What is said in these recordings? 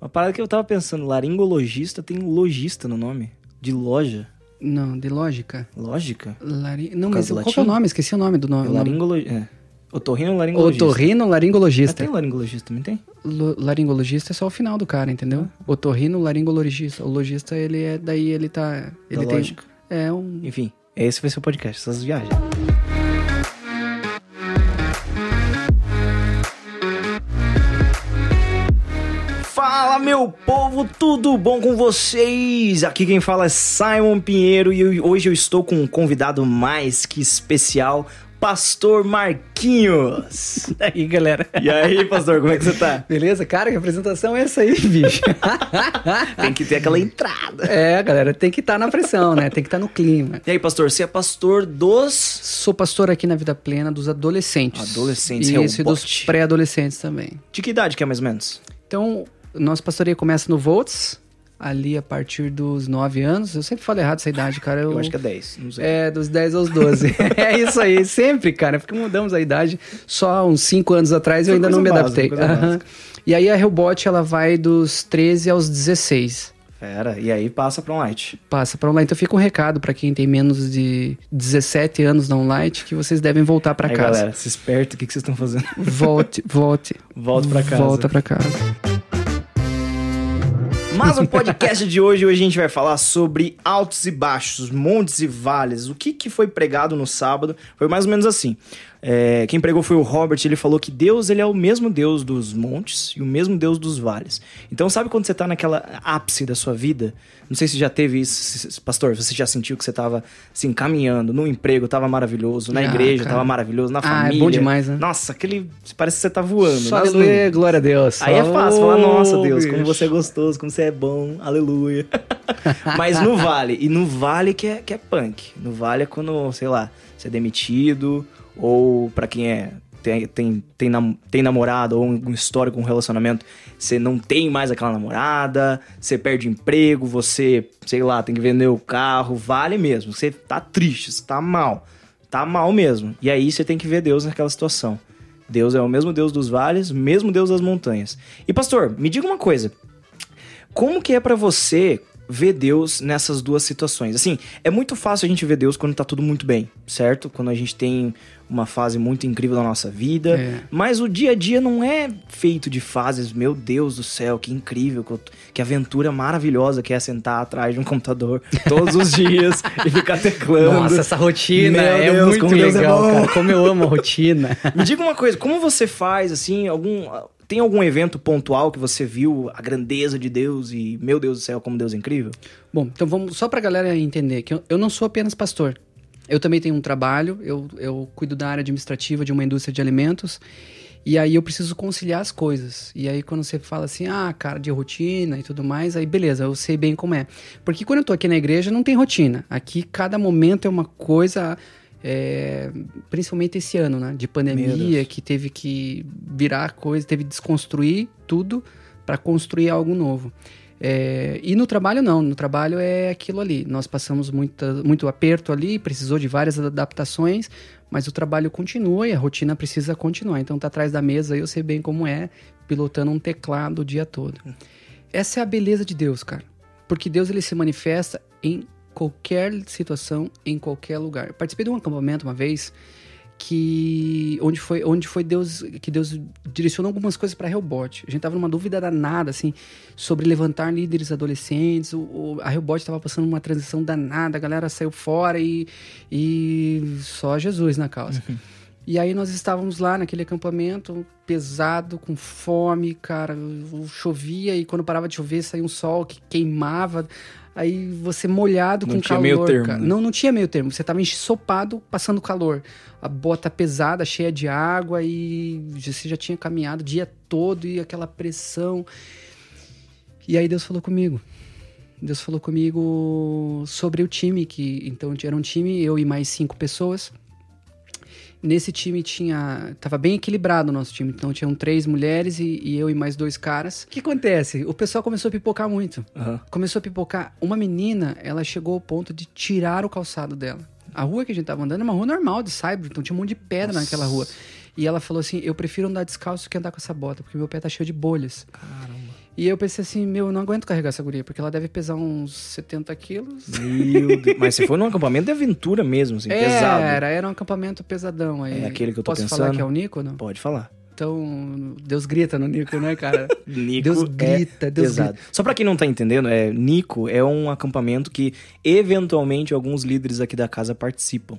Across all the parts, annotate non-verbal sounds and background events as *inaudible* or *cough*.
Uma parada que eu tava pensando, laringologista tem lojista no nome. De loja. Não, de lógica. Lógica? Lari... Não, mas qual que é o nome? Esqueci o nome do nome. Laringologista. É. Otorrino laringologista. Otorrino laringologista. tem laringologista, também tem? Lo- laringologista é só o final do cara, entendeu? Otorrino laringologista. O logista, ele é. Daí ele tá. Ele Da tem. lógica. É um. Enfim, esse vai ser o podcast, essas viagens. Fala, meu povo, tudo bom com vocês? Aqui quem fala é Simon Pinheiro e hoje eu estou com um convidado mais que especial, Pastor Marquinhos. *laughs* E aí, galera? E aí, pastor, como é que você tá? Beleza? Cara, que apresentação é essa aí, bicho? *laughs* Tem que ter aquela entrada. é, galera, tem que estar na pressão, né? Tem que estar no clima. E aí, pastor, você é pastor dos Sou pastor aqui na Vida Plena dos adolescentes. Adolescentes, e esse rebote. dos pré-adolescentes também. De que idade que é mais ou menos? Então, nosso pastoreio começa no Volts, ali a partir dos 9 anos. Eu sempre falo errado essa idade, cara. Eu, Eu acho que é 10, não sei. É, dos 10 aos 12. *laughs* é isso aí, sempre, cara. Porque mudamos a idade. Só uns 5 anos atrás eu ainda não me adaptei. básica, Aham. E aí a Hellbot, ela vai dos 13 aos 16. Pera, e aí passa pra um light. Passa pra online. Então fica um recado pra quem tem menos de 17 anos na online que vocês devem voltar pra aí, casa. galera, se esperta, o que, que vocês estão fazendo? Volte, volte. *laughs* Volta pra casa. Volta pra casa. Mas o podcast de hoje, hoje a gente vai falar sobre altos e baixos, montes e vales. O que, que foi pregado no sábado foi mais ou menos assim. É, quem pregou foi o Robert, ele falou que Deus ele é o mesmo Deus dos montes e o mesmo Deus dos vales. Então sabe quando você tá naquela ápice da sua vida? Não sei se já teve isso, se- se- pastor, você já sentiu que você tava assim, caminhando, no emprego tava maravilhoso, na Ah, igreja cara. tava maravilhoso, na Ah, é família. bom demais, né? Nossa, aquele. Parece que você tá voando. Só aleluia, glória a Deus. Aí é fácil falar, nossa Deus, como você é gostoso, como você é bom, aleluia. *laughs* Mas no vale, e no vale que é, que é punk. No vale é quando, sei lá, você é demitido, ou pra quem é. Tem, tem, tem, nam- tem namorado ou um histórico, um relacionamento, você não tem mais aquela namorada, você perde emprego, você, sei lá, tem que vender o carro, vale mesmo. Você tá triste, você tá mal. Tá mal mesmo. E aí você tem que ver Deus naquela situação. Deus é o mesmo Deus dos vales, mesmo Deus das montanhas. E pastor, me diga uma coisa. Como que é pra você ver Deus nessas duas situações? Assim, é muito fácil a gente ver Deus quando tá tudo muito bem, certo? Quando a gente tem uma fase muito incrível da nossa vida. É. Mas o dia a dia não é feito de fases, meu Deus do céu, que incrível, que, aventura maravilhosa que é sentar atrás de um computador *laughs* todos os dias e ficar teclando. Nossa, essa rotina Meu é Deus, muito é legal, bom. cara. Como eu amo a rotina. *laughs* Me diga uma coisa, como você faz, assim, algum... Tem algum evento pontual que você viu a grandeza de Deus e, meu Deus do céu, como Deus é incrível? Bom, então vamos só pra galera entender que eu, eu não sou apenas pastor. Eu também tenho um trabalho, eu, eu cuido da área administrativa de uma indústria de alimentos. E aí eu preciso conciliar as coisas. E aí quando você fala assim, ah, cara, de rotina e tudo mais, aí beleza, eu sei bem como é. Porque quando eu tô aqui na igreja não tem rotina. Aqui cada momento é uma coisa, é, principalmente esse ano, né? De pandemia, que teve que virar coisa, teve que desconstruir tudo para construir algo novo. É, e no trabalho não, no trabalho é aquilo ali. Nós passamos muita, muito aperto ali, precisou de várias adaptações, mas o trabalho continua e a rotina precisa continuar. Então tá atrás da mesa, eu sei bem como é, pilotando um teclado o dia todo. Essa é a beleza de Deus, cara. Porque Deus ele se manifesta em qualquer situação, em qualquer lugar. Eu participei de um acampamento uma vez que onde foi onde foi Deus que Deus direcionou algumas coisas para Hellbot. A gente tava numa dúvida danada assim sobre levantar líderes adolescentes. O, o- a Hellbot tava passando uma transição danada, a galera saiu fora e, e só Jesus na causa. E aí nós estávamos lá naquele acampamento pesado, com fome, cara, chovia e quando parava de chover saía um sol que queimava. Aí você molhado Não com tinha calor, meio termo, cara. né? Não, não tinha meio termo. Você tava ensopado, passando calor. A bota pesada, cheia de água e você já tinha caminhado o dia todo e aquela pressão. E aí Deus falou comigo. Deus falou comigo sobre o time que então era um time eu e mais cinco pessoas. Nesse time tinha. Tava bem equilibrado o nosso time. Então tinham três mulheres e, e eu e mais dois caras. O que acontece? O pessoal começou a pipocar muito. Aham. Começou a pipocar. Uma menina, ela chegou ao ponto de tirar o calçado dela. A rua que a gente tava andando é uma rua normal de Cyber, então tinha um monte de pedra Nossa. naquela rua. E ela falou assim: Eu prefiro andar descalço que andar com essa bota, porque meu pé tá cheio de bolhas. Caramba. E eu pensei assim, meu, eu não aguento carregar essa guria, porque ela deve pesar uns 70 quilos. Meu Deus. Mas você foi num acampamento de aventura mesmo, assim, pesado. Era, era um acampamento pesadão aí. É aquele que eu tô Posso falar pensando? que é o Nico, não? Pode falar. Então, Deus grita no Nico, né, cara? *laughs* Nico Deus é grita, Deus pesado. grita. Só pra quem não tá entendendo, é, Nico é um acampamento que eventualmente alguns líderes aqui da casa participam.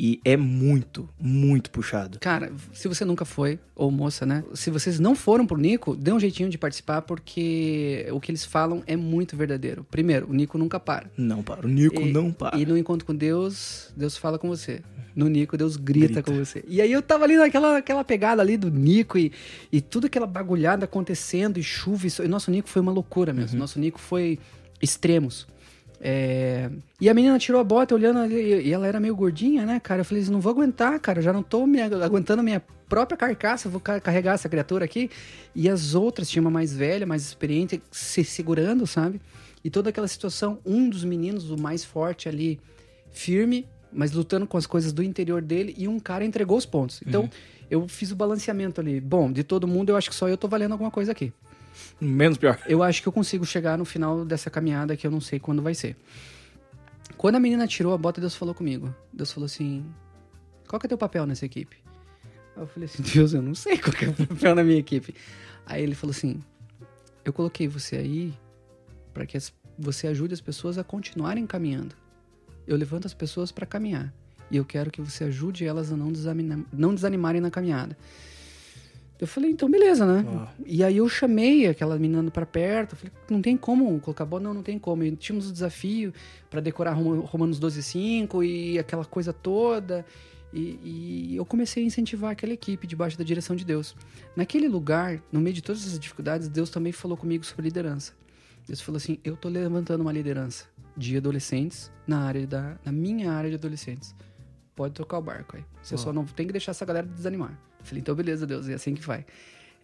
E é muito, muito puxado. Cara, se você nunca foi, ou moça, né? Se vocês não foram pro Nico, dê um jeitinho de participar, porque o que eles falam é muito verdadeiro. Primeiro, o Nico nunca para. Não para. O Nico E- não para. E no encontro com Deus, Deus fala com você. No Nico, Deus grita, Grita. com você. E aí eu tava ali naquela aquela pegada ali do Nico e, e tudo aquela bagulhada acontecendo, e chuva. E, so- e nosso Nico foi uma loucura mesmo. Uhum. Nosso Nico foi extremos. É, E a menina tirou a bota olhando e ela era meio gordinha, né, cara? Eu falei, não vou aguentar, cara. Eu já não tô me agu- aguentando a minha própria carcaça, vou ca- carregar essa criatura aqui. E as outras, tinha uma mais velha, mais experiente, se segurando, sabe? E toda aquela situação, um dos meninos, o mais forte ali, firme, mas lutando com as coisas do interior dele, e um cara entregou os pontos. Então, eu fiz o balanceamento ali. Bom, de todo mundo, eu acho que só eu tô valendo alguma coisa aqui. Menos pior. Eu acho que eu consigo chegar no final dessa caminhada que eu não sei quando vai ser. Quando a menina tirou a bota, Deus falou comigo. Deus falou assim: Qual que é teu papel nessa equipe? Aí eu falei assim: Deus, eu não sei qual que é o papel na minha equipe. Aí ele falou assim: Eu coloquei você aí para que você ajude as pessoas a continuarem caminhando. Eu levanto as pessoas para caminhar. E eu quero que você ajude elas a não, não desanimarem na caminhada. Eu falei, então beleza, né? Uau. E aí eu chamei aquela menina pra perto, falei, não tem como colocar bola, não, não tem como. E tínhamos o desafio pra decorar Roma- Romanos 12:5 e aquela coisa toda. E, e eu comecei a incentivar aquela equipe debaixo da direção de Deus. Naquele lugar, no meio de todas essas dificuldades, Deus também falou comigo sobre liderança. Deus falou assim: eu tô levantando uma liderança de adolescentes na área da, na minha área de adolescentes. Pode tocar o barco aí. Você Ó. só não tem que deixar essa galera desanimar. Falei, então beleza, Deus, é assim que vai.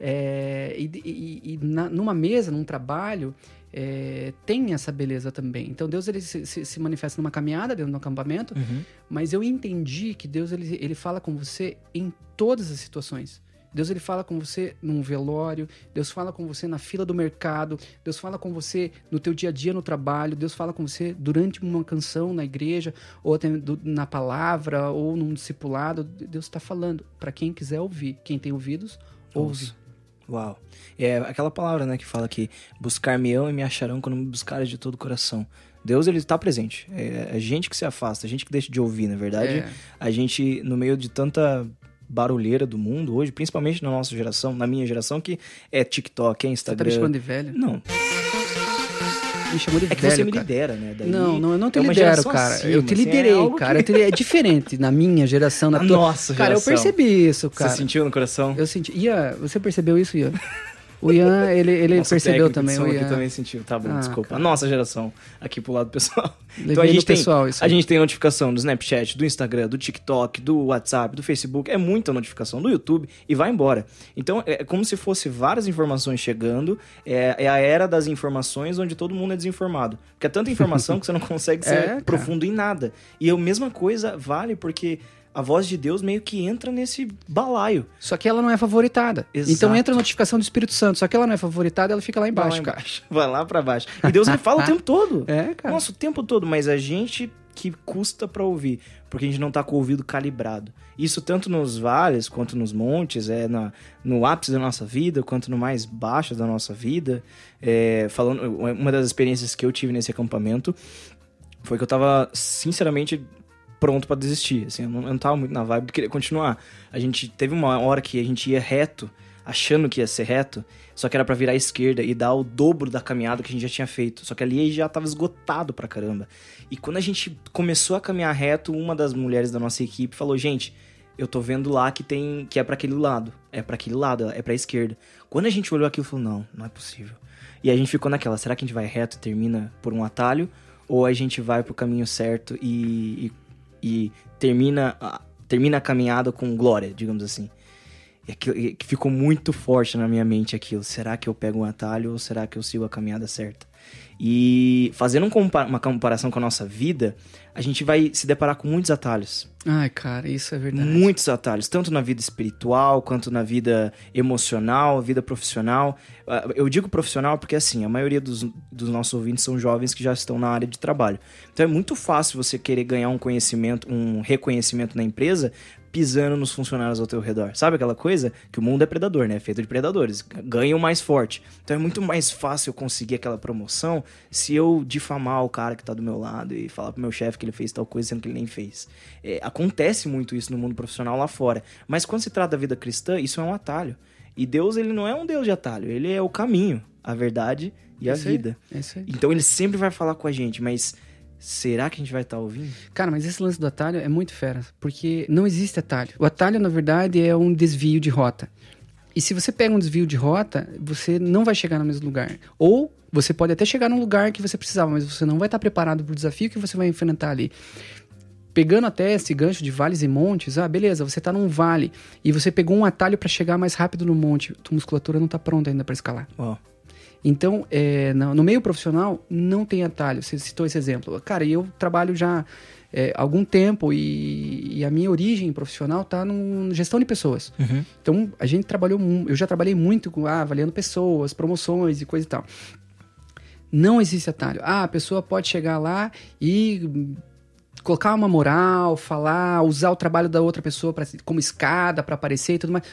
É, e e- e na- numa mesa, num trabalho, é, tem essa beleza também. Então Deus ele se, se- se manifesta numa caminhada dentro do acampamento, Uhum. mas eu entendi que Deus ele, ele fala com você em todas as situações. Deus ele fala com você num velório, Deus fala com você na fila do mercado, Deus fala com você no teu dia a dia no trabalho, Deus fala com você durante uma canção na igreja, ou até do- na palavra, ou num discipulado. Deus está falando para quem quiser ouvir. Quem tem ouvidos, ouve. Ouça. Uau. É aquela palavra, né, que fala que buscar-me-ão e me acharão quando me buscares de todo o coração. Deus, ele está presente. É a gente que se afasta, a gente que deixa de ouvir, na verdade. É. A gente, no meio de tanta barulheira do mundo hoje, principalmente na nossa geração, na minha geração, que é TikTok, é Você tá Instagram. me chamando de velho? Não, Me chamou de é que velho, você me cara. lidera, né? Daí Não, não, eu não te é lidero, cara. acima, eu te assim, é liderei, algo cara. Eu te- É diferente na minha geração, na *laughs* tua. nossa Cara, eu geração. percebi isso, cara. Você sentiu no coração? Eu senti. Ian, você percebeu isso, Ian? *laughs* O Ian, ele, ele Nosso percebeu também. O Ian. também sentiu. Tá bom, Ah, desculpa. cara. A nossa geração, aqui pro lado pessoal. Levei Então a gente tem, pessoal a gente tem notificação do Snapchat, do Instagram, do TikTok, do WhatsApp, do Facebook. É muita notificação do YouTube e vai embora. Então é como se fosse várias informações chegando. É, é a era das informações onde todo mundo é desinformado. Porque é tanta informação que você não consegue *laughs* ser É, profundo em nada. E a mesma coisa vale porque a voz de Deus meio que entra nesse balaio. Só que ela não é favoritada. Exato. Então entra a notificação do Espírito Santo. Só que ela não é favoritada, ela fica lá embaixo, vai lá cara. embaixo. Vai lá pra baixo. E Deus ele fala o *laughs* tempo todo. É, cara. Nossa, o tempo todo, mas a gente que custa pra ouvir, porque a gente não tá com o ouvido calibrado. Isso tanto nos vales quanto nos montes, é na, no ápice da nossa vida, quanto no mais baixo da nossa vida. É, falando, uma das experiências que eu tive nesse acampamento foi que eu tava, sinceramente, pronto pra desistir. Assim, eu, não, eu não tava muito na vibe de querer continuar. A gente teve uma hora que a gente ia reto, achando que ia ser reto, só que era pra virar à esquerda e dar o dobro da caminhada que a gente já tinha feito. Só que ali já tava esgotado pra caramba. E quando a gente começou a caminhar reto, uma das mulheres da nossa equipe falou: "Gente, eu tô vendo lá que tem que é pra aquele lado, é pra aquele lado, é pra esquerda". Quando a gente olhou aquilo, falou: "Não, não é possível". E a gente ficou naquela, será que a gente vai reto e termina por um atalho ou a gente vai pro caminho certo e, e, e termina a, termina a caminhada com glória, digamos assim? E que ficou muito forte na minha mente aquilo. Será que eu pego um atalho ou será que eu sigo a caminhada certa? E fazendo um uma comparação com a nossa vida, a gente vai se deparar com muitos atalhos. Ai, cara, isso é verdade. Muitos atalhos, tanto na vida espiritual, quanto na vida emocional, vida profissional. Ah, Eu digo profissional porque, assim, a maioria dos, dos nossos ouvintes são jovens que já estão na área de trabalho. Então é muito fácil você querer ganhar um conhecimento, um reconhecimento na empresa pisando nos funcionários ao teu redor. Sabe aquela coisa? Que o mundo é predador, né? É feito de predadores. Ganham mais forte. Então é muito mais fácil eu conseguir aquela promoção se eu difamar o cara que tá do meu lado e falar pro meu chefe que ele fez tal coisa sendo que ele nem fez. É, acontece muito isso no mundo profissional lá fora. Mas quando se trata da vida cristã, isso é um atalho. E Deus, ele não é um Deus de atalho. Ele é o caminho, a verdade e a Isso aí, vida. É isso aí. Então ele sempre vai falar com a gente, mas será que a gente vai estar ouvindo? Cara, mas esse lance do atalho é muito fera, porque não existe atalho. O atalho, na verdade, é um desvio de rota. E se você pega um desvio de rota, você não vai chegar no mesmo lugar. Ou você pode até chegar num lugar que você precisava, mas você não vai estar preparado para o desafio que você vai enfrentar ali. Pegando até esse gancho de vales e montes, ah, beleza, você tá num vale e você pegou um atalho para chegar mais rápido no monte, tua musculatura não tá pronta ainda para escalar. Ó, Então, é, no, meio profissional, não tem atalho. Você citou esse exemplo. Cara, eu trabalho já é, há algum tempo e, e a minha origem profissional tá no gestão de pessoas. Uhum. Então, a gente trabalhou, eu já trabalhei muito com ah, avaliando pessoas, promoções e coisa e tal. Não existe atalho. Ah, a pessoa pode chegar lá e colocar uma moral, falar, usar o trabalho da outra pessoa pra, como escada para aparecer e tudo mais.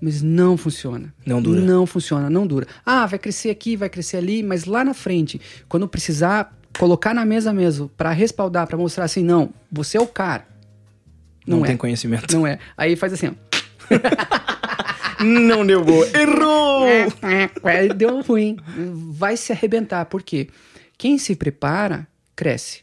Mas não funciona. Não dura. Não funciona, não dura. Ah, vai crescer aqui, vai crescer ali, mas lá na frente, quando precisar colocar na mesa mesmo para respaldar, para mostrar assim, não, você é o cara. não, Não, é. tem conhecimento. Não é. Aí faz assim, ó. *laughs* Não deu boa. Errou! É, deu ruim. Vai se arrebentar. Por quê? Quem se prepara, cresce.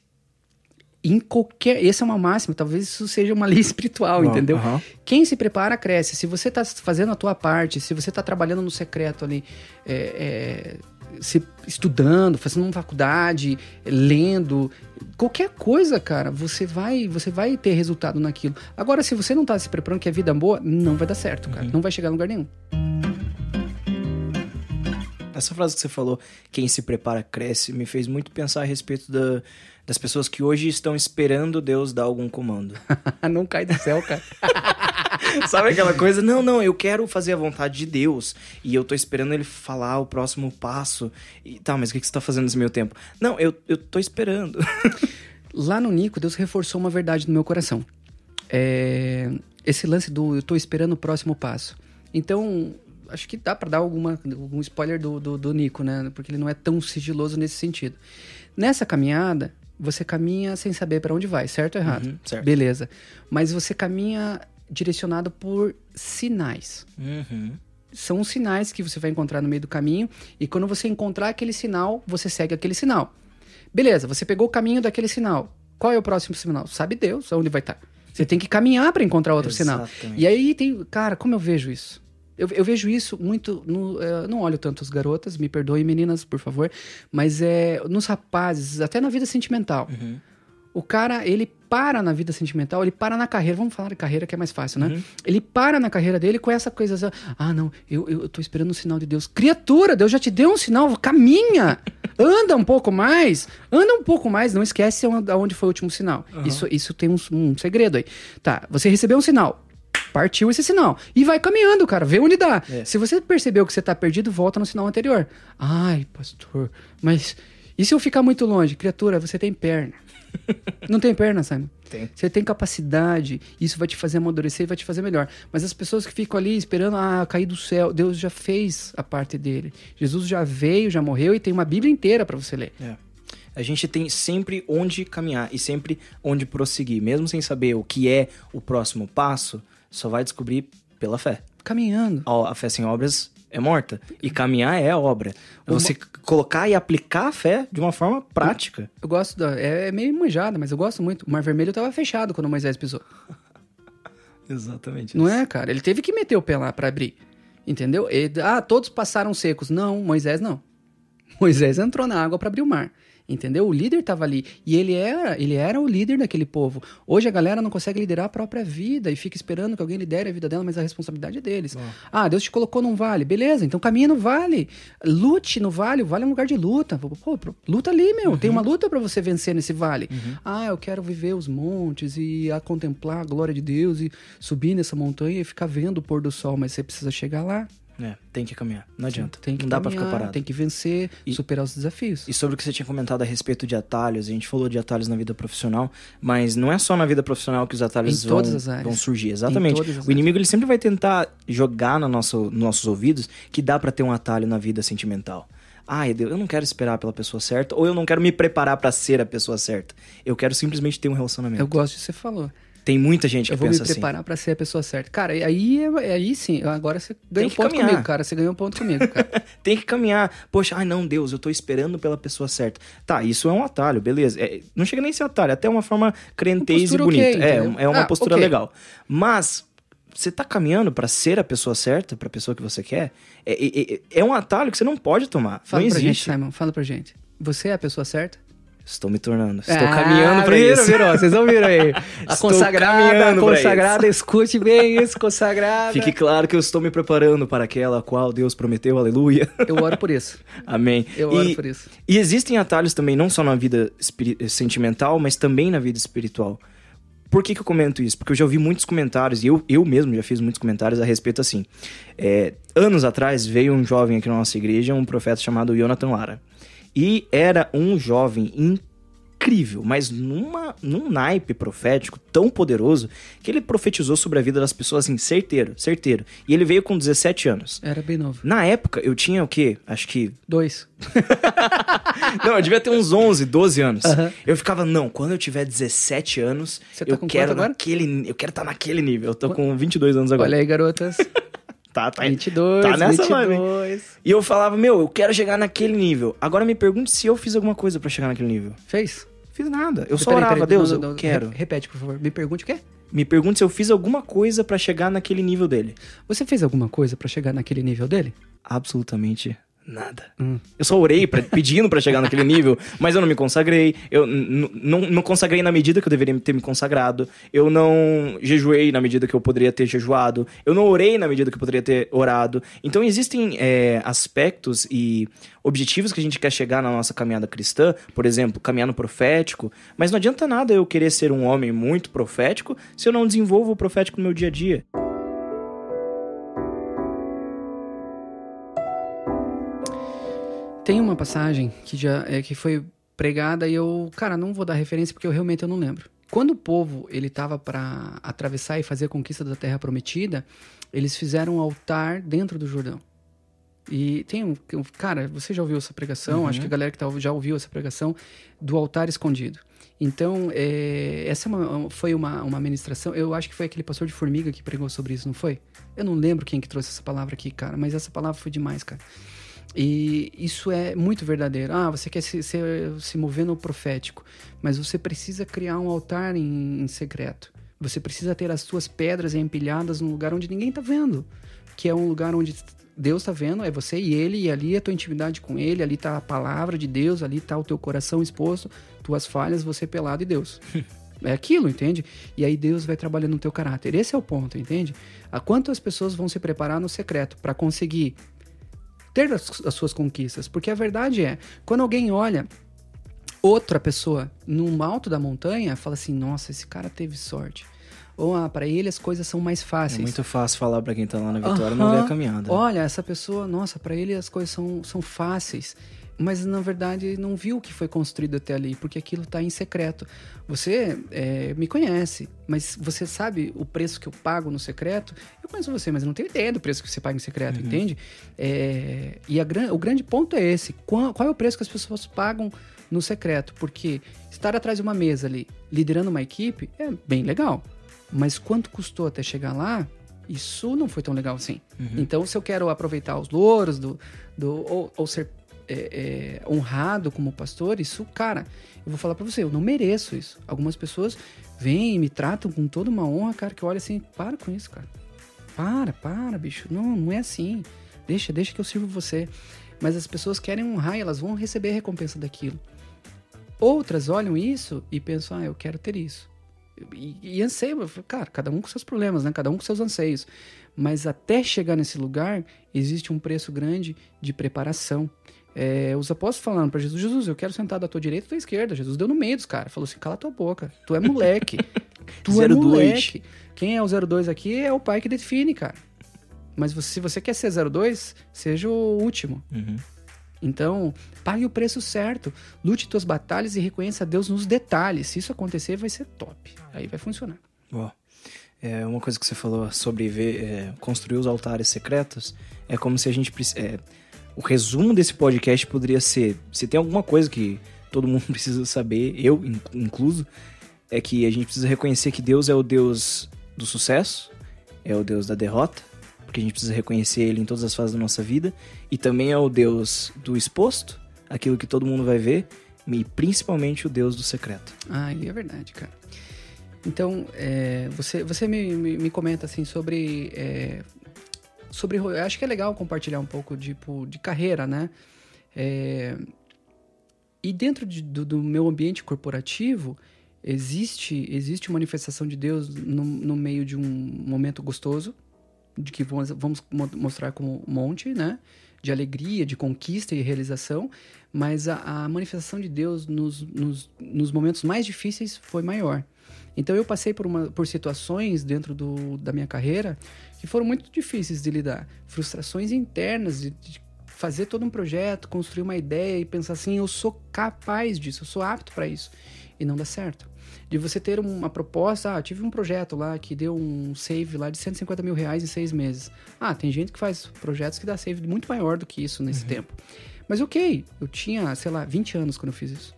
Em qualquer. Essa é uma máxima, talvez isso seja uma *laughs* lei espiritual, entendeu? aham. Quem se prepara, cresce. Se você tá fazendo a tua parte, se você tá trabalhando no secreto ali, é, é, se estudando, fazendo uma faculdade, lendo, qualquer coisa, cara, você vai, você vai ter resultado naquilo. Agora, se você não tá se preparando que a vida é boa, não vai dar certo, cara. Não vai chegar a lugar nenhum. Essa frase que você falou, quem se prepara cresce, me fez muito pensar a respeito da- das pessoas que hoje estão esperando Deus dar algum comando. *laughs* não cai do céu, cara. *laughs* Sabe aquela coisa? Não, não, eu quero fazer a vontade de Deus. E eu tô esperando ele falar o próximo passo. E tá, mas o que que você tá fazendo nesse meu tempo? Não, eu, eu tô esperando. *laughs* Lá no Nico, Deus reforçou uma verdade no meu coração. É, esse lance do eu tô esperando o próximo passo. Então, acho que dá pra dar alguma, algum spoiler do, do, do Nico, né? Porque ele não é tão sigiloso nesse sentido. Nessa caminhada, você caminha sem saber pra onde vai, certo ou errado? Uhum, certo. Beleza. Mas você caminha direcionado por sinais Uhum. são os sinais que você vai encontrar no meio do caminho. E quando você encontrar aquele sinal, você segue aquele sinal. Beleza, você pegou o caminho daquele sinal. Qual é o próximo sinal? Sabe Deus onde vai estar. Você tem que caminhar para encontrar outro sinal. Exatamente. E aí tem. Cara, como eu vejo isso? Eu, eu vejo isso muito. No, eh, não olho tanto as garotas, me perdoem, meninas, por favor. Mas é nos rapazes, até na vida sentimental. Uhum. O cara, ele para na vida sentimental, ele para na carreira. Vamos falar de carreira que é mais fácil, né? Uhum. Ele para na carreira dele com essa coisa assim, ah, não, eu, eu tô esperando um sinal de Deus. Criatura, Deus já te deu um sinal, caminha! *laughs* Anda um pouco mais, anda um pouco mais, não esquece onde foi o último sinal. Isso, isso tem um, um segredo aí. Tá, você recebeu um sinal, partiu esse sinal. E vai caminhando, cara, vê onde dá. É. Se você percebeu que você tá perdido, volta no sinal anterior. Ai, pastor, mas e se eu ficar muito longe? Criatura, você tem perna. *laughs* Não tem perna, Simon. Tem. Você tem capacidade, isso vai te fazer amadurecer e vai te fazer melhor. Mas as pessoas que ficam ali esperando, ah, cair do céu, Deus já fez a parte dele. Jesus já veio, já morreu e tem uma Bíblia inteira para você ler. É. A gente tem sempre onde caminhar e sempre onde prosseguir. Mesmo sem saber o que é o próximo passo, só vai descobrir pela fé. Caminhando. Ó, A fé sem obras é morta. E caminhar é obra. Você colocar e aplicar a fé de uma forma prática. Eu gosto da. É meio manjada, mas eu gosto muito. O Mar Vermelho tava fechado quando Moisés pisou. *laughs* Exatamente. Não é, cara? Ele teve que meter o pé lá pra abrir. Entendeu? Ele- ah, todos passaram secos. Não, Moisés não. Moisés entrou na água para abrir o mar. Entendeu? O líder estava ali e ele era, ele era o líder daquele povo. Hoje a galera não consegue liderar a própria vida e fica esperando que alguém lidere a vida dela, mas a responsabilidade é deles. Ah, Deus te colocou num vale, beleza? Então caminha no vale, lute no vale. O vale é um lugar de luta. Pô, luta ali, meu. Uhum. Tem uma luta para você vencer nesse vale. Uhum. Ah, eu quero viver os montes e a contemplar a glória de Deus e subir nessa montanha e ficar vendo o pôr do sol, mas você precisa chegar lá. É, tem que caminhar. Não adianta. Tem que não dá pra ficar parado. Tem que vencer, e, superar os desafios. E sobre o que você tinha comentado a respeito de atalhos, a gente falou de atalhos na vida profissional, mas não é só na vida profissional que os atalhos vão, vão, surgir. Exatamente. O inimigo ele sempre vai tentar jogar no nosso, nos nossos ouvidos que dá para ter um atalho na vida sentimental. Ah, eu não quero esperar pela pessoa certa, ou eu não quero me preparar para ser a pessoa certa. Eu quero simplesmente ter um relacionamento. Eu gosto de que você falou. Tem muita gente que pensa assim. Eu vou me preparar assim. para ser a pessoa certa. Cara, aí, é, aí sim, agora você ganhou um ponto caminhar. comigo, cara. Você ganhou um ponto comigo, cara. *laughs* Tem que caminhar. Poxa, ai não, Deus, eu tô esperando pela pessoa certa. Tá, isso é um atalho, beleza. É, não chega nem a ser atalho, até uma forma crentez e bonita. Okay, é, é uma ah, postura okay. legal. Mas você tá caminhando para ser a pessoa certa, para a pessoa que você quer, é, é, é, um atalho que você não pode tomar. Fala não pra existe. gente, Simon, fala pra gente. Você é a pessoa certa? Estou me tornando. Estou ah, caminhando para isso. Virou, vocês ouviram aí. *laughs* A consagrada, a consagrada, escute bem isso, consagrada. Fique claro que eu estou me preparando para aquela qual Deus prometeu, aleluia. Eu oro por isso. *laughs* Amém. Eu oro e, por isso. E existem atalhos também, não só na vida sentimental, mas também na vida espiritual. Por que, que eu comento isso? Porque eu já ouvi muitos comentários, e eu, eu mesmo já fiz muitos comentários a respeito assim. É, anos atrás veio um jovem aqui na nossa igreja, um profeta chamado Jonathan Lara. E era um jovem incrível, mas numa, num naipe profético tão poderoso que ele profetizou sobre a vida das pessoas assim, certeiro, certeiro. E ele veio com 17 anos. Era bem novo. Na época, eu tinha o quê? Acho que. Dois. *laughs* não, eu devia ter uns 11, 12 anos. Uhum. Eu ficava, não, quando eu tiver 17 anos, tá eu, quero naquele, eu quero estar tá naquele nível. Eu tô com 22 anos agora. Olha aí, garotas. *laughs* Tá, tá, 22, tá nessa 22. E eu falava, meu, eu quero chegar naquele nível. Agora me pergunte se eu fiz alguma coisa para chegar naquele nível. Fez? Fiz nada. Eu só peraí, orava, peraí, Deus, não, não, eu quero. Repete, por favor. Me pergunte o quê? Me pergunte se eu fiz alguma coisa para chegar naquele nível dele. Você fez alguma coisa para chegar naquele nível dele? Absolutamente Nada. Hum. Eu só orei pra, pedindo para chegar naquele nível, mas eu não me consagrei. Eu não consagrei na medida que eu deveria ter me consagrado. Eu não jejuei na medida que eu poderia ter jejuado. Eu não orei na medida que eu poderia ter orado. Então existem é, aspectos e objetivos que a gente quer chegar na nossa caminhada cristã, por exemplo, caminhar no profético, mas não adianta nada eu querer ser um homem muito profético se eu não desenvolvo o profético no meu dia a dia. Tem uma passagem que já é, que foi pregada e eu, cara, não vou dar referência porque eu realmente eu não lembro. Quando o povo ele estava para atravessar e fazer a conquista da Terra Prometida, eles fizeram um altar dentro do Jordão. E tem um, cara, você já ouviu essa pregação? Uhum. Acho que a galera que tá, já ouviu essa pregação do altar escondido. Então, é, essa é uma, foi uma, uma ministração. Eu acho que foi aquele pastor de formiga que pregou sobre isso, não foi? Eu não lembro quem que trouxe essa palavra aqui, cara, mas essa palavra foi demais, cara. E isso é muito verdadeiro. Ah, você quer se, se, se mover no profético, mas você precisa criar um altar em, em secreto. Você precisa ter as suas pedras empilhadas num lugar onde ninguém está vendo, que é um lugar onde Deus está vendo, é você e ele, e ali é a tua intimidade com ele, ali está a palavra de Deus, ali está o teu coração exposto, tuas falhas, você pelado e Deus. *laughs* é aquilo, entende? E aí Deus vai trabalhando no teu caráter. Esse é o ponto, entende? A quantas pessoas vão se preparar no secreto para conseguir ter as, as suas conquistas. Porque a verdade é, quando alguém olha outra pessoa no alto da montanha, fala assim: nossa, esse cara teve sorte. Ou ah, para ele as coisas são mais fáceis. É muito fácil falar para quem tá lá na vitória não vê a caminhada. Olha, essa pessoa, nossa, para ele as coisas são, são fáceis mas na verdade não viu o que foi construído até ali, porque aquilo está em secreto. Você é, me conhece, mas você sabe o preço que eu pago no secreto? Eu conheço você, mas eu não tenho ideia do preço que você paga em secreto, uhum. entende? É, e a, o grande ponto é esse: qual, qual é o preço que as pessoas pagam no secreto? Porque estar atrás de uma mesa ali, liderando uma equipe, é bem legal. Mas quanto custou até chegar lá? Isso não foi tão legal assim. Uhum. Então, se eu quero aproveitar os louros do, do ou, ou ser é, é, honrado como pastor, isso, cara, eu vou falar para você, eu não mereço isso. Algumas pessoas vêm e me tratam com toda uma honra, cara, que eu olho assim, para com isso, cara. Para, para, bicho. Não, não é assim. Deixa, deixa que eu sirvo você. mas as pessoas querem honrar e elas vão receber a recompensa daquilo. Outras olham isso e pensam, ah, eu quero ter isso. E, e anseiam, cara, cada um com seus problemas, né? Cada um com seus anseios. Mas até chegar nesse lugar, existe um preço grande de preparação. É, os apóstolos falaram para Jesus: Jesus, eu quero sentar da tua direita ou da tua esquerda. Jesus deu no meio dos caras. Falou assim: cala tua boca. Tu é moleque. *laughs* tu é moleque. Quem é o 02 aqui é o pai que define, cara. Mas você, se você quer ser 02, seja o último. Uhum. Então, pague o preço certo. Lute tuas batalhas e reconheça Deus nos detalhes. Se isso acontecer, vai ser top. Aí vai funcionar. Ó, é, uma coisa que você falou sobre ver, é, construir os altares secretos é como se a gente. É, o resumo desse podcast poderia ser: se tem alguma coisa que todo mundo *laughs* precisa saber, eu incluso, é que a gente precisa reconhecer que Deus é o Deus do sucesso, é o Deus da derrota, porque a gente precisa reconhecer Ele em todas as fases da nossa vida, e também é o Deus do exposto, aquilo que todo mundo vai ver, e principalmente o Deus do secreto. Ah, é verdade, cara. Então, é, você, você me, me, me, comenta assim sobre. É, sobre. Eu acho que é legal compartilhar um pouco tipo, de carreira, né? É, e dentro de, do, do, meu ambiente corporativo, existe, existe manifestação de Deus no, no meio de um momento gostoso, de que vamos, vamos mostrar como um monte, né? De alegria, de conquista e realização, mas a, a manifestação de Deus nos, nos, nos, momentos mais difíceis foi maior. Então eu passei por, uma, por situações dentro do, da minha carreira que foram muito difíceis de lidar. Frustrações internas de, de fazer todo um projeto, construir uma ideia e pensar assim, eu sou capaz disso, eu sou apto para isso. E não dá certo de você ter uma proposta, ah, tive um projeto lá que deu um save lá de 150 mil reais em seis meses. Ah, tem gente que faz projetos que dá save muito maior do que isso nesse uhum. tempo. Mas ok, eu tinha, sei lá, 20 anos quando eu fiz isso.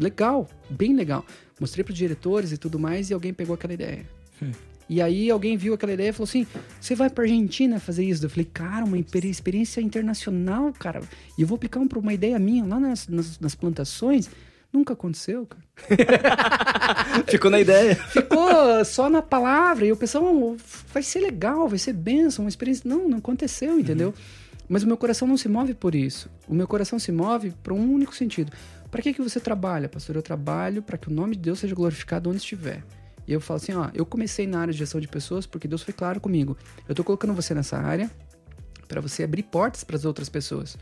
Legal, bem legal. Mostrei para os diretores e tudo mais e alguém pegou aquela ideia. Hum. E aí alguém viu aquela ideia e falou assim: você vai pra Argentina fazer isso? Eu falei, cara, uma experiência internacional, cara. E eu vou aplicar uma ideia minha lá nas, nas, nas plantações. Nunca aconteceu, cara. *laughs* Ficou na ideia. Ficou só na palavra. E eu pensava, vai ser legal, vai ser benção, uma experiência. Não, não aconteceu, entendeu? Uhum. Mas o meu coração não se move por isso. O meu coração se move para um único sentido. Para que, que você trabalha, pastor? Eu trabalho para que o nome de Deus seja glorificado onde estiver. E eu falo assim, ó, eu comecei na área de gestão de pessoas porque Deus foi claro comigo. Eu tô colocando você nessa área para você abrir portas para as outras pessoas.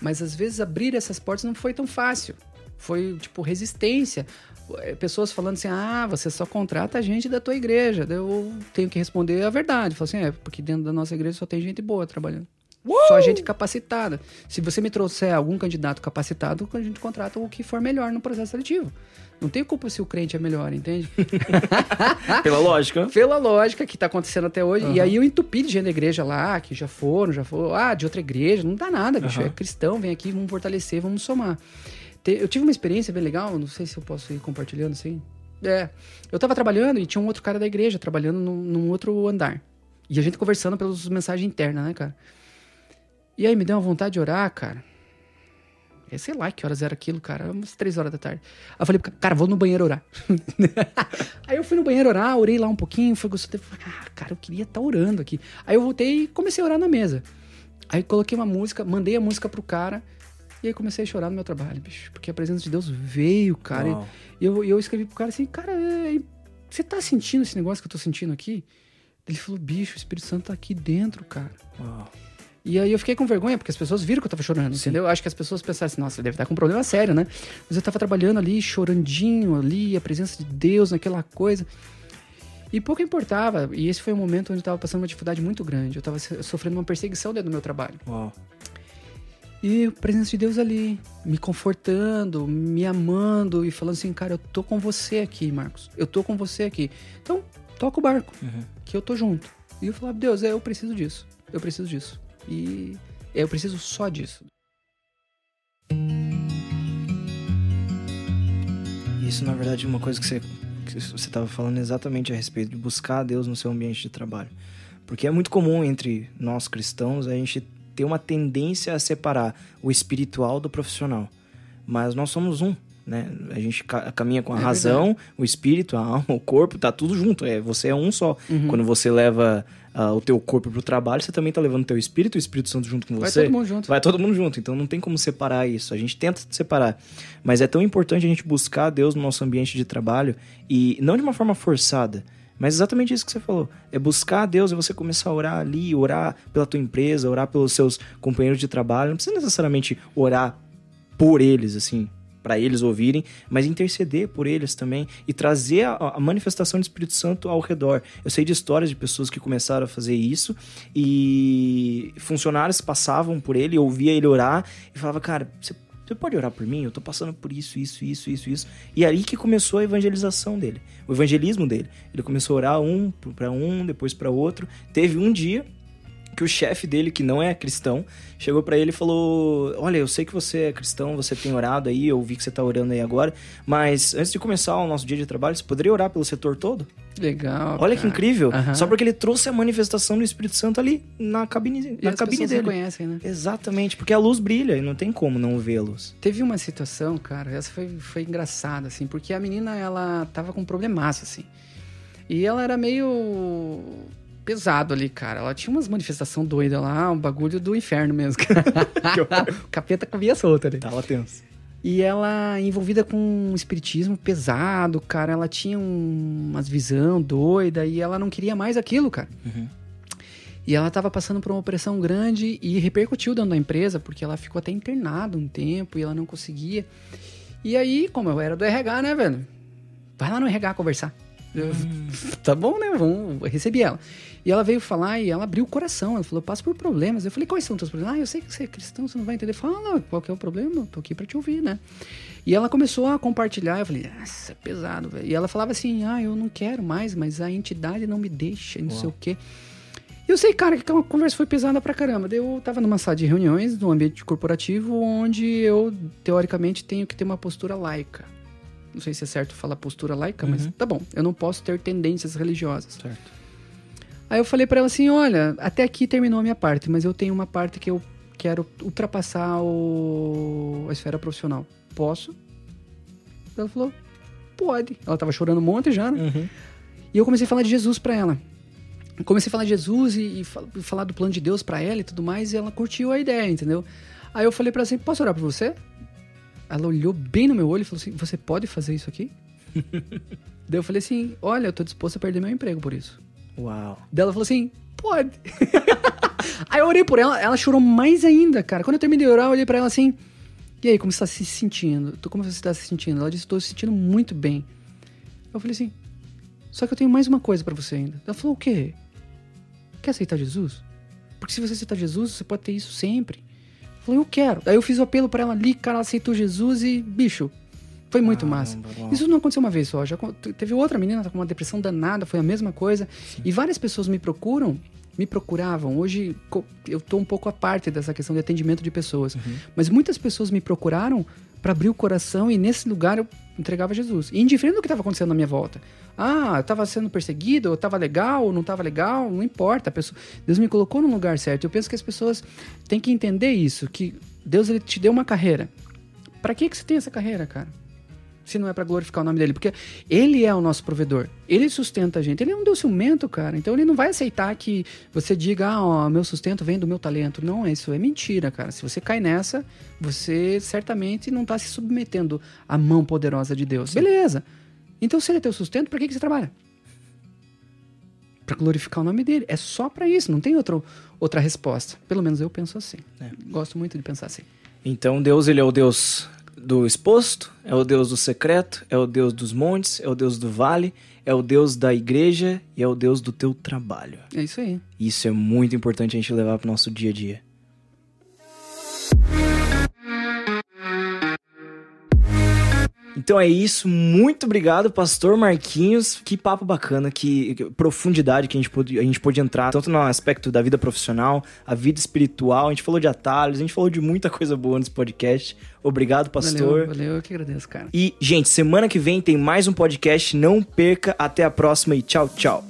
Mas às vezes abrir essas portas não foi tão fácil. Foi, tipo, resistência. É, pessoas falando assim, ah, você só contrata gente da tua igreja. Eu tenho que responder a verdade. Falo assim, é, porque dentro da nossa igreja só tem gente boa trabalhando. Só gente capacitada. Se você me trouxer algum candidato capacitado, a gente contrata o que for melhor no processo seletivo. Não tem culpa se o crente é melhor, entende? *laughs* Pela lógica. Pela lógica que está acontecendo até hoje. Uhum. E aí eu entupi de gente da igreja lá, que já foram, já foram. Ah, de outra igreja. Não dá nada, bicho. Uhum. É cristão, vem aqui, vamos fortalecer, vamos somar. Eu tive uma experiência bem legal, não sei se eu posso ir compartilhando assim. É, eu tava trabalhando e tinha um outro cara da igreja trabalhando num, num outro andar. E a gente conversando pelas mensagens internas, né, cara? E aí me deu uma vontade de orar, cara. Eu é, sei lá que horas era aquilo, cara. Umas três horas da tarde. Aí eu falei, cara, vou no banheiro orar. *laughs* aí eu fui no banheiro orar, orei lá um pouquinho, foi gostoso. Ah, cara, eu queria estar tá orando aqui. Aí eu voltei e comecei a orar na mesa. Aí coloquei uma música, mandei a música pro cara. E aí comecei a chorar no meu trabalho, bicho. Porque a presença de Deus veio, cara. Uau. E eu, eu escrevi pro cara assim, cara, é, você tá sentindo esse negócio que eu tô sentindo aqui? Ele falou, bicho, o Espírito Santo tá aqui dentro, cara. Uau. E aí eu fiquei com vergonha, porque as pessoas viram que eu tava chorando, Sim. entendeu? Acho que as pessoas pensaram assim, nossa, ele deve estar com um problema sério, né? Mas eu tava trabalhando ali, chorandinho ali, a presença de Deus naquela coisa. E pouco importava. E esse foi um momento onde eu tava passando uma dificuldade muito grande. Eu tava sofrendo uma perseguição dentro do meu trabalho. Uau. E a presença de Deus ali, me confortando, me amando e falando assim, cara, eu tô com você aqui, Marcos. Eu tô com você aqui. Então, toca o barco, uhum. que eu tô junto. E eu falava, Deus, é, eu preciso disso. Eu preciso disso. E eu preciso só disso. Isso, na verdade, é uma coisa que você que você estava falando exatamente a respeito de buscar a Deus no seu ambiente de trabalho. Porque é muito comum entre nós cristãos a gente ter uma tendência a separar o espiritual do profissional. Mas nós somos um, né? A gente caminha com a é razão, verdade. o espírito, a alma, o corpo, tá tudo junto. É, você é um só. Uhum. Quando você leva ah, o teu corpo pro trabalho, você também tá levando o teu espírito, o Espírito Santo junto com Vai você. todo mundo junto. Vai todo mundo junto, então não tem como separar isso. A gente tenta separar. Mas é tão importante a gente buscar Deus no nosso ambiente de trabalho e não de uma forma forçada. Mas exatamente isso que você falou. É buscar a Deus e você começar a orar ali, orar pela tua empresa, orar pelos seus companheiros de trabalho. Não precisa necessariamente orar por eles, assim, para eles ouvirem, mas interceder por eles também e trazer a, a manifestação do Espírito Santo ao redor. Eu sei de histórias de pessoas que começaram a fazer isso e funcionários passavam por ele, ouvia ele orar e falava, cara, você você pode orar por mim? Eu tô passando por isso, isso, isso, isso, isso. E aí que começou a evangelização dele, o evangelismo dele. Ele começou a orar um para um, depois para outro. Teve um dia que o chefe dele, que não é cristão, chegou para ele e falou: Olha, eu sei que você é cristão, você tem orado aí, eu vi que você tá orando aí agora, mas antes de começar o nosso dia de trabalho, você poderia orar pelo setor todo? Legal. Olha que cara. incrível! Aham. Só porque ele trouxe a manifestação do Espírito Santo ali na cabine, E na cabine dele. reconhecem, né? Exatamente, porque a luz brilha e não tem como não ver a luz. Teve uma situação, cara, essa foi, foi engraçada, assim, porque a menina, ela tava com um problemaço, assim. E ela era meio pesado ali, cara. Ela tinha umas manifestação doida lá, um bagulho do inferno mesmo. cara. *laughs* o *laughs* capeta comia solta ali. Tava tenso. E ela envolvida com um espiritismo pesado, cara. Ela tinha um, umas visão doida e ela não queria mais aquilo, cara. Uhum. E ela tava passando por uma opressão grande e repercutiu dentro da empresa, porque ela ficou até internada um tempo e ela não conseguia. E aí, como eu era do RH, né, velho? Vai lá no RH conversar. Eu, *laughs* tá bom, né? Vamos, recebi ela. E ela veio falar e ela abriu o coração. Ela falou, passo por problemas. Eu falei, quais são os teus problemas? Ah, eu sei que você é cristão, você não vai entender. Fala, qual que é o problema? Eu tô aqui pra te ouvir, né? E ela começou a compartilhar. Eu falei, nossa, é pesado, velho. E ela falava assim, ah, eu não quero mais, mas a entidade não me deixa, e não sei Uau. o quê. E eu sei, cara, que a conversa foi pesada pra caramba. Eu tava numa sala de reuniões, num ambiente corporativo, onde eu, teoricamente, tenho que ter uma postura laica. Não sei se é certo falar postura laica, mas Uhum. tá bom. Eu não posso ter tendências religiosas. Certo. Aí eu falei pra ela assim: olha, até aqui terminou a minha parte, mas eu tenho uma parte que eu quero ultrapassar o... a esfera profissional. Posso? Ela falou: pode. Ela tava chorando um monte já, né? Uhum. E eu comecei a falar de Jesus pra ela. Comecei a falar de Jesus e, e fal- falar do plano de Deus pra ela e tudo mais, e ela curtiu a ideia, entendeu? Aí eu falei pra ela assim: posso orar por você? Ela olhou bem no meu olho e falou assim: você pode fazer isso aqui? *laughs* Daí eu falei assim: olha, eu tô disposto a perder meu emprego por isso. Uau. Daí ela falou assim: pode. *laughs* aí eu orei por ela, ela chorou mais ainda, cara. Quando eu terminei de orar, eu olhei pra ela assim: e aí, como você tá se sentindo? Como você está se sentindo? Ela disse: tô se sentindo muito bem. Eu falei assim: só que eu tenho mais uma coisa pra você ainda. Ela falou: o quê? Quer aceitar Jesus? Porque se você aceitar Jesus, você pode ter isso sempre. Eu falei: eu quero. Aí eu fiz o apelo pra ela ali, cara, ela aceitou Jesus e, bicho, foi muito massa. Caramba, uau. Isso não aconteceu uma vez só. Já teve outra menina com uma depressão danada, foi a mesma coisa. E várias pessoas me procuram, me procuravam. Hoje eu tô um pouco à parte dessa questão de atendimento de pessoas. Mas muitas pessoas me procuraram para abrir o coração e nesse lugar eu entregava Jesus. E indiferente do que estava acontecendo na minha volta. Ah, eu tava sendo perseguido, eu tava legal, ou não tava legal, não importa. Pessoa, Deus me colocou no lugar certo. Eu penso que as pessoas têm que entender isso, que Deus ele te deu uma carreira. Para que que você tem essa carreira, cara? Se não é pra glorificar o nome dele, porque ele é o nosso provedor. Ele sustenta a gente. Ele é um Deus ciumento, cara. Então ele não vai aceitar que você diga, ah, ó, meu sustento vem do meu talento. Não, isso é mentira, cara. Se você cai nessa, você certamente não tá se submetendo à mão poderosa de Deus. Beleza. Então se ele é teu sustento, pra que, que você trabalha? Pra glorificar o nome dele. É só pra isso, não tem outro, outra resposta. Pelo menos eu penso assim. É. Gosto muito de pensar assim. Então Deus, ele é o Deus do exposto, é o Deus do secreto, é o Deus dos montes, é o Deus do vale, é o Deus da igreja e é o Deus do teu trabalho. É isso aí. Isso é muito importante a gente levar pro nosso dia a dia. Então é isso, muito obrigado, Pastor Marquinhos. Que papo bacana, que, que profundidade que a gente, pôde, a gente pôde entrar, tanto no aspecto da vida profissional, a vida espiritual. A gente falou de atalhos, a gente falou de muita coisa boa nesse podcast. Obrigado, Pastor. Valeu, valeu, eu que agradeço, cara. E, gente, semana que vem tem mais um podcast. Não perca. Até a próxima e tchau, tchau.